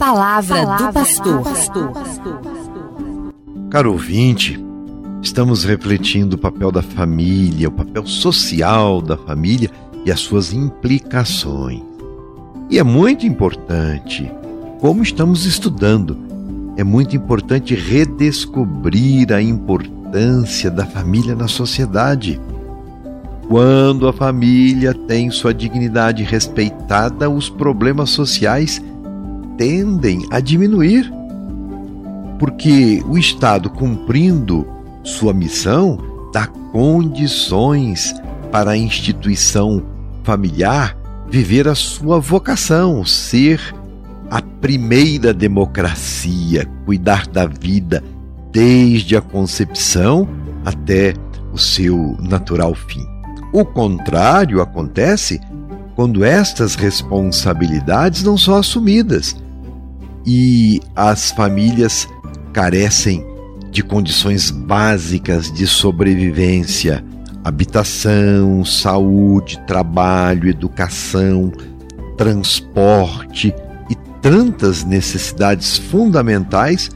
palavra, palavra do pastor. Caro ouvinte, estamos refletindo o papel da família, o papel social da família e as suas implicações. E é muito importante, como estamos estudando, é muito importante redescobrir a importância da família na sociedade. Quando a família tem sua dignidade respeitada, os problemas sociais tendem a diminuir. Porque o Estado, cumprindo sua missão, dá condições para a instituição familiar viver a sua vocação, ser a primeira democracia, cuidar da vida desde a concepção até o seu natural fim. O contrário acontece quando estas responsabilidades não são assumidas e as famílias carecem de condições básicas de sobrevivência, habitação, saúde, trabalho, educação, transporte e tantas necessidades fundamentais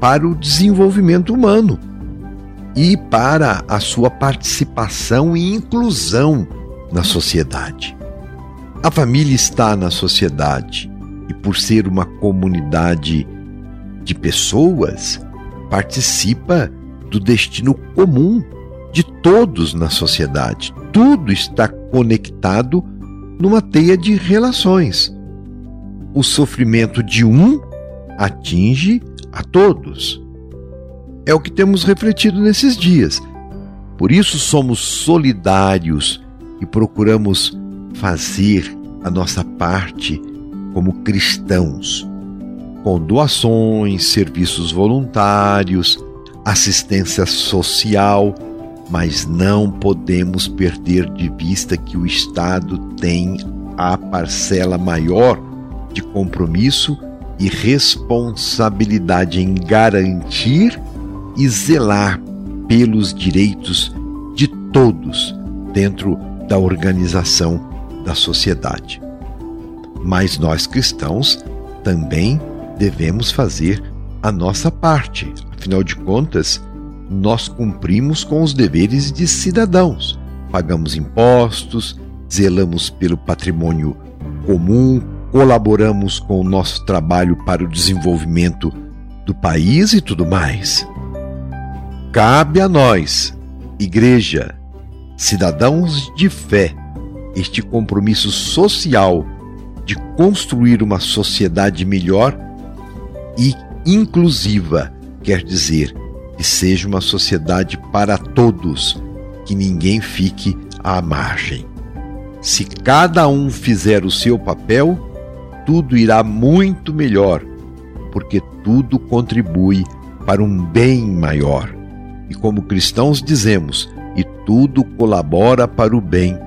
para o desenvolvimento humano e para a sua participação e inclusão na sociedade. A família está na sociedade e, por ser uma comunidade de pessoas, participa do destino comum de todos na sociedade. Tudo está conectado numa teia de relações. O sofrimento de um atinge a todos. É o que temos refletido nesses dias. Por isso somos solidários e procuramos fazer a nossa parte como cristãos, com doações, serviços voluntários, assistência social, mas não podemos perder de vista que o Estado tem a parcela maior de compromisso e responsabilidade em garantir e zelar pelos direitos de todos dentro da organização da sociedade. Mas nós cristãos também devemos fazer a nossa parte. Afinal de contas, nós cumprimos com os deveres de cidadãos. Pagamos impostos, zelamos pelo patrimônio comum, colaboramos com o nosso trabalho para o desenvolvimento do país e tudo mais. Cabe a nós, igreja, cidadãos de fé, este compromisso social de construir uma sociedade melhor e inclusiva, quer dizer, que seja uma sociedade para todos, que ninguém fique à margem. Se cada um fizer o seu papel, tudo irá muito melhor, porque tudo contribui para um bem maior. E como cristãos dizemos, e tudo colabora para o bem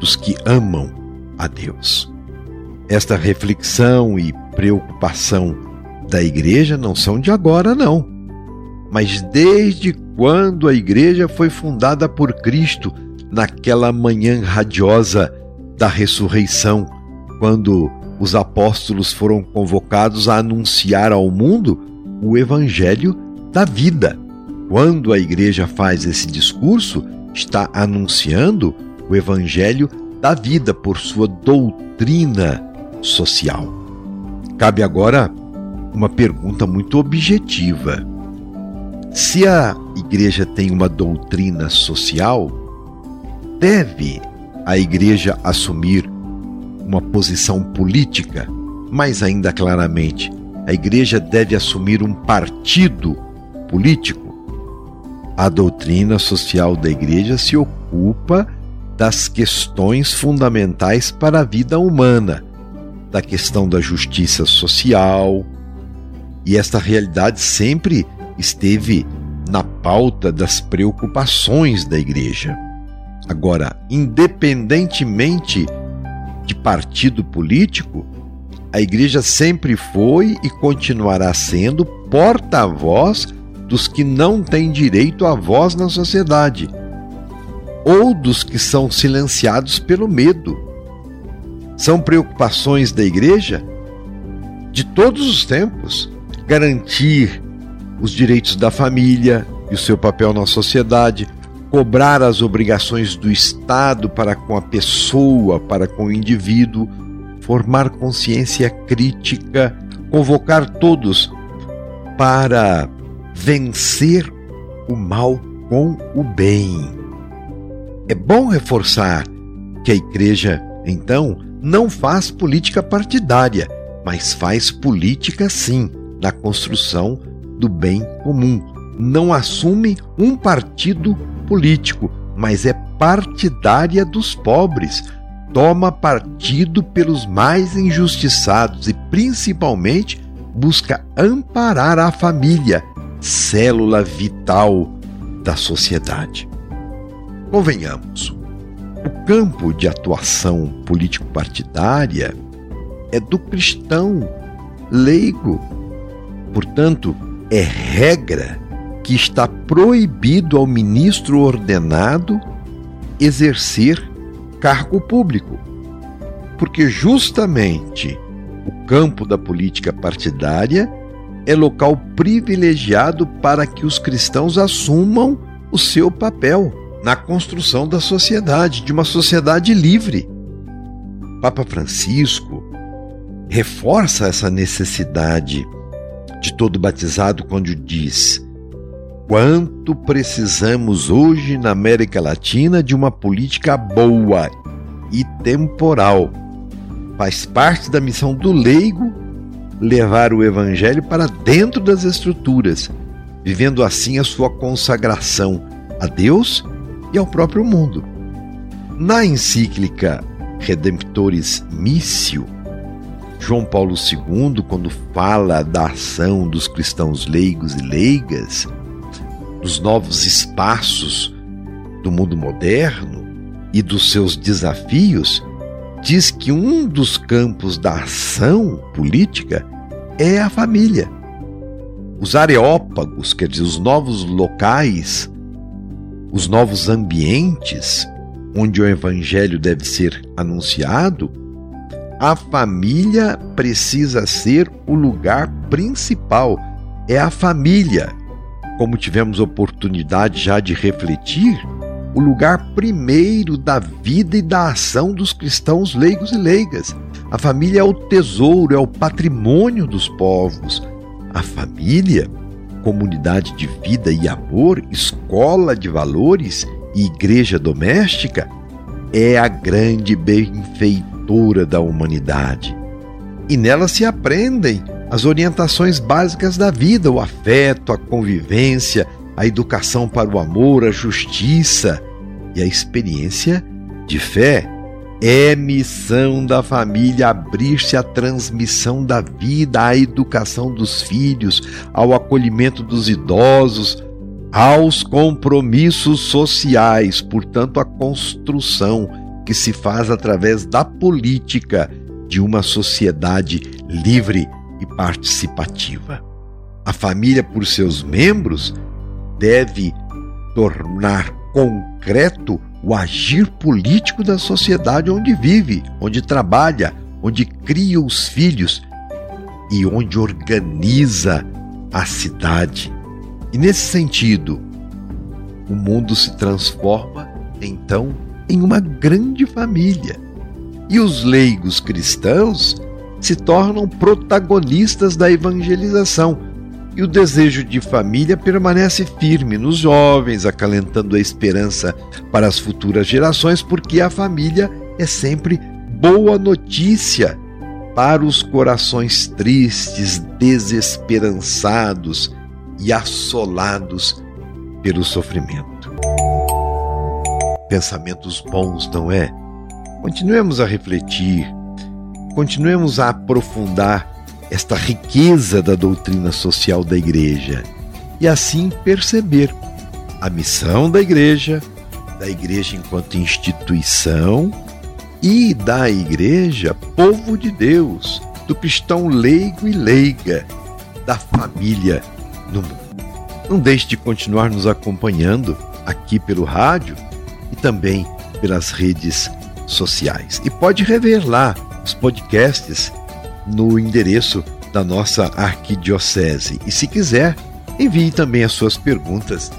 dos que amam a Deus. Esta reflexão e preocupação da igreja não são de agora, não, mas desde quando a igreja foi fundada por Cristo naquela manhã radiosa da ressurreição, quando os apóstolos foram convocados a anunciar ao mundo o evangelho da vida. Quando a igreja faz esse discurso, está anunciando o evangelho da vida por sua doutrina social. Cabe agora uma pergunta muito objetiva. Se a igreja tem uma doutrina social, deve a igreja assumir uma posição política? Mais ainda claramente, a igreja deve assumir um partido político? A doutrina social da igreja se ocupa das questões fundamentais para a vida humana, da questão da justiça social, e esta realidade sempre esteve na pauta das preocupações da igreja. Agora, independentemente de partido político, a igreja sempre foi e continuará sendo porta-voz dos que não têm direito à voz na sociedade, ou dos que são silenciados pelo medo. São preocupações da igreja de todos os tempos, garantir os direitos da família e o seu papel na sociedade, cobrar as obrigações do Estado para com a pessoa, para com o indivíduo, formar consciência crítica, convocar todos para vencer o mal com o bem. É bom reforçar que a igreja, então, não faz política partidária, mas faz política sim na construção do bem comum. Não assume um partido político, mas é partidária dos pobres. Toma partido pelos mais injustiçados e, principalmente, busca amparar a família, célula vital da sociedade. Convenhamos, o campo de atuação político-partidária é do cristão leigo. Portanto, é regra que está proibido ao ministro ordenado exercer cargo público. Porque justamente o campo da política partidária é local privilegiado para que os cristãos assumam o seu papel na construção da sociedade, de uma sociedade livre. Papa Francisco reforça essa necessidade de todo batizado quando diz: Quanto precisamos hoje na América Latina de uma política boa e temporal. Faz parte da missão do leigo levar o evangelho para dentro das estruturas, vivendo assim a sua consagração a Deus e ao próprio mundo. Na encíclica Redemptoris Missio, João Paulo II, quando fala da ação dos cristãos leigos e leigas, dos novos espaços do mundo moderno e dos seus desafios, diz que um dos campos da ação política é a família. Os areópagos, quer dizer, os novos locais, os novos ambientes onde o evangelho deve ser anunciado, a família precisa ser o lugar principal. É a família, como tivemos oportunidade já de refletir, o lugar primeiro da vida e da ação dos cristãos leigos e leigas. A família é o tesouro, é o patrimônio dos povos. A família, comunidade de vida e amor, escola de valores e igreja doméstica, é a grande benfeitora da humanidade. E nela se aprendem as orientações básicas da vida, o afeto, a convivência, a educação para o amor, a justiça e a experiência de fé. É missão da família abrir-se à transmissão da vida, à educação dos filhos, ao acolhimento dos idosos, aos compromissos sociais, portanto, à construção que se faz através da política de uma sociedade livre e participativa. A família, por seus membros, deve tornar concreto o agir político da sociedade onde vive, onde trabalha, onde cria os filhos e onde organiza a cidade. E nesse sentido, o mundo se transforma então em uma grande família. E os leigos cristãos se tornam protagonistas da evangelização. E o desejo de família permanece firme nos jovens, acalentando a esperança para as futuras gerações, porque a família é sempre boa notícia para os corações tristes, desesperançados e assolados pelo sofrimento. Pensamentos bons, não é? Continuemos a refletir continuemos a aprofundar esta riqueza da doutrina social da Igreja e assim perceber a missão da Igreja, da Igreja enquanto instituição e da Igreja, povo de Deus, do cristão leigo e leiga, da família no mundo. Não deixe de continuar nos acompanhando aqui pelo rádio e também pelas redes sociais. E pode rever lá os podcasts no endereço da nossa arquidiocese. E se quiser, envie também as suas perguntas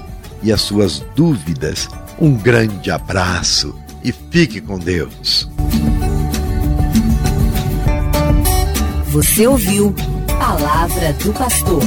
e as suas dúvidas. Um grande abraço e fique com Deus. Você ouviu Palavra do Pastor.